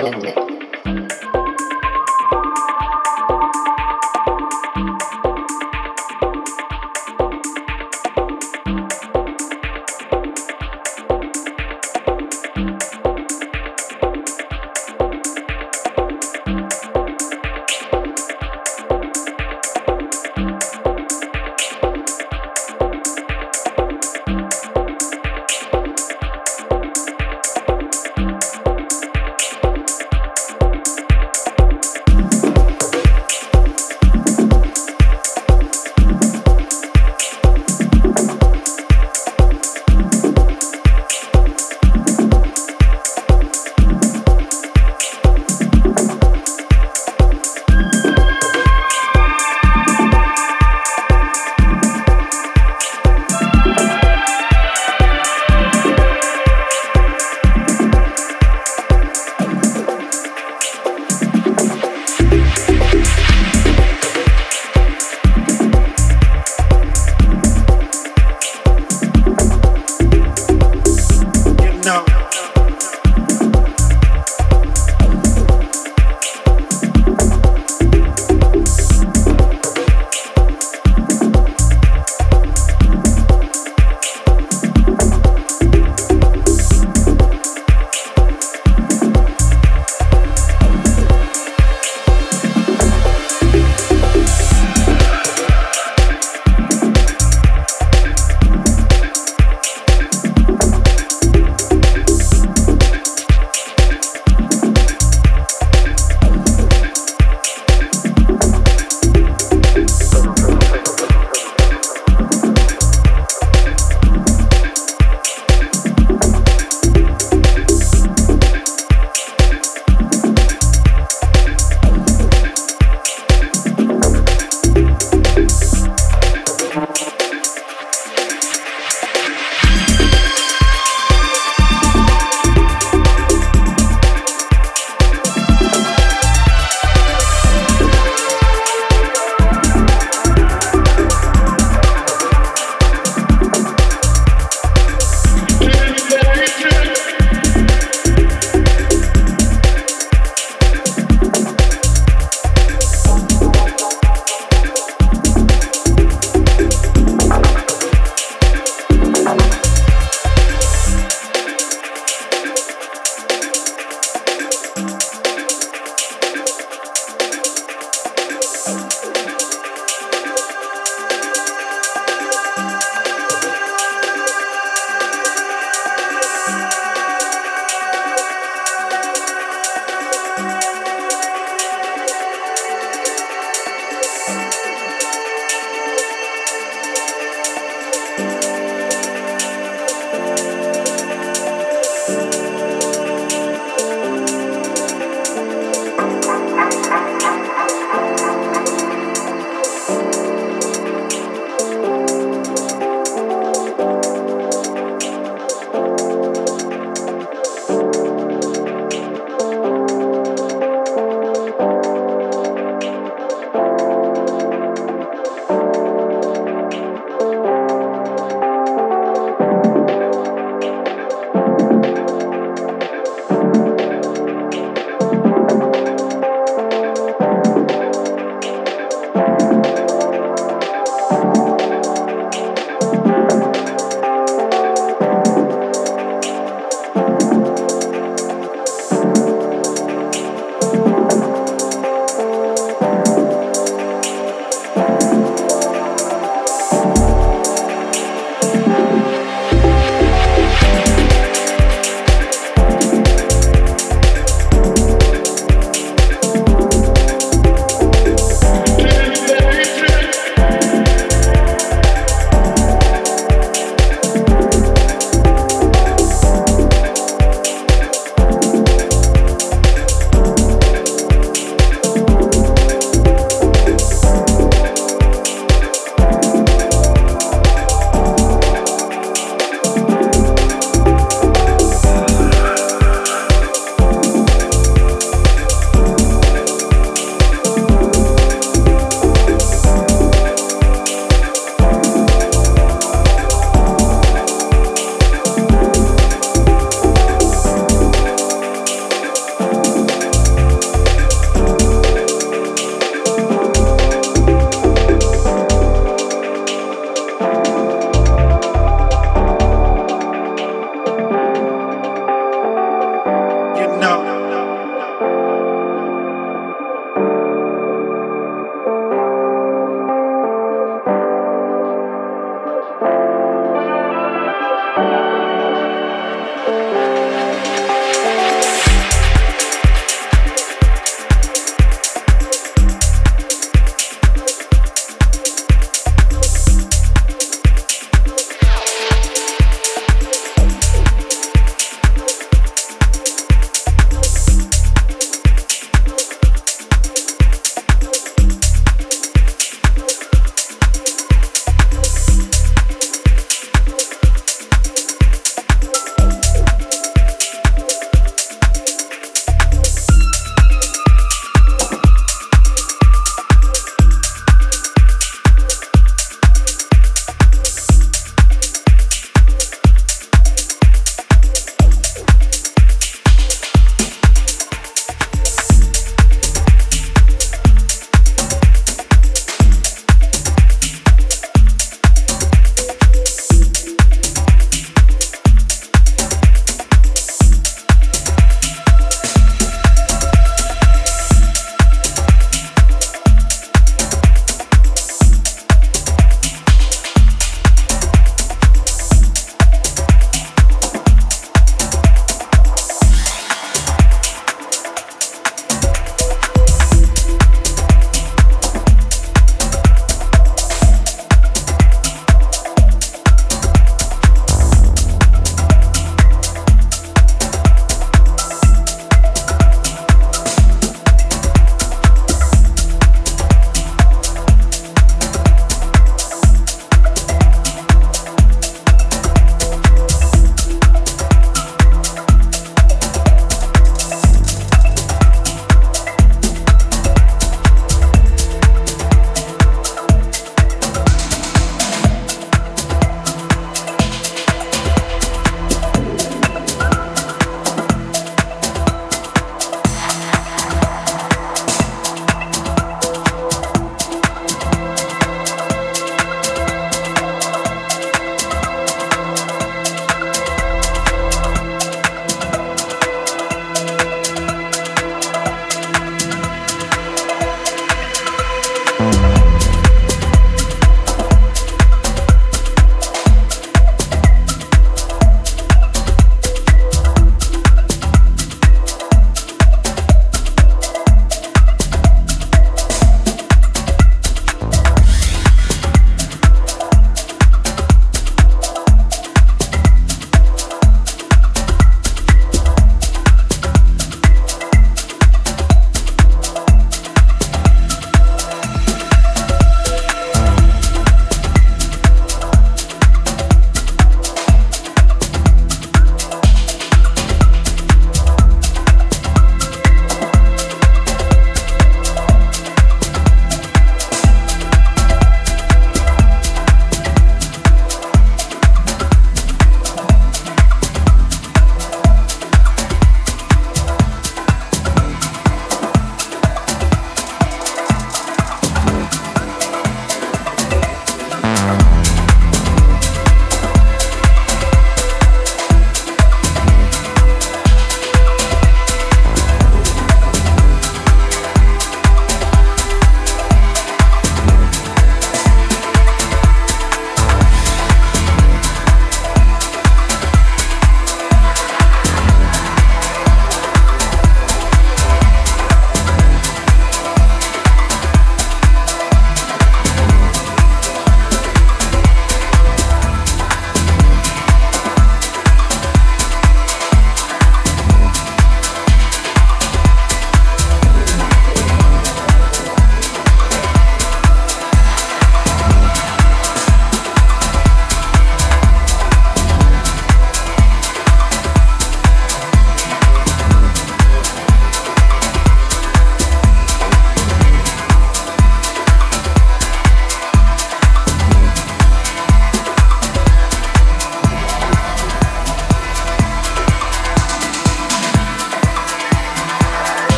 Holland.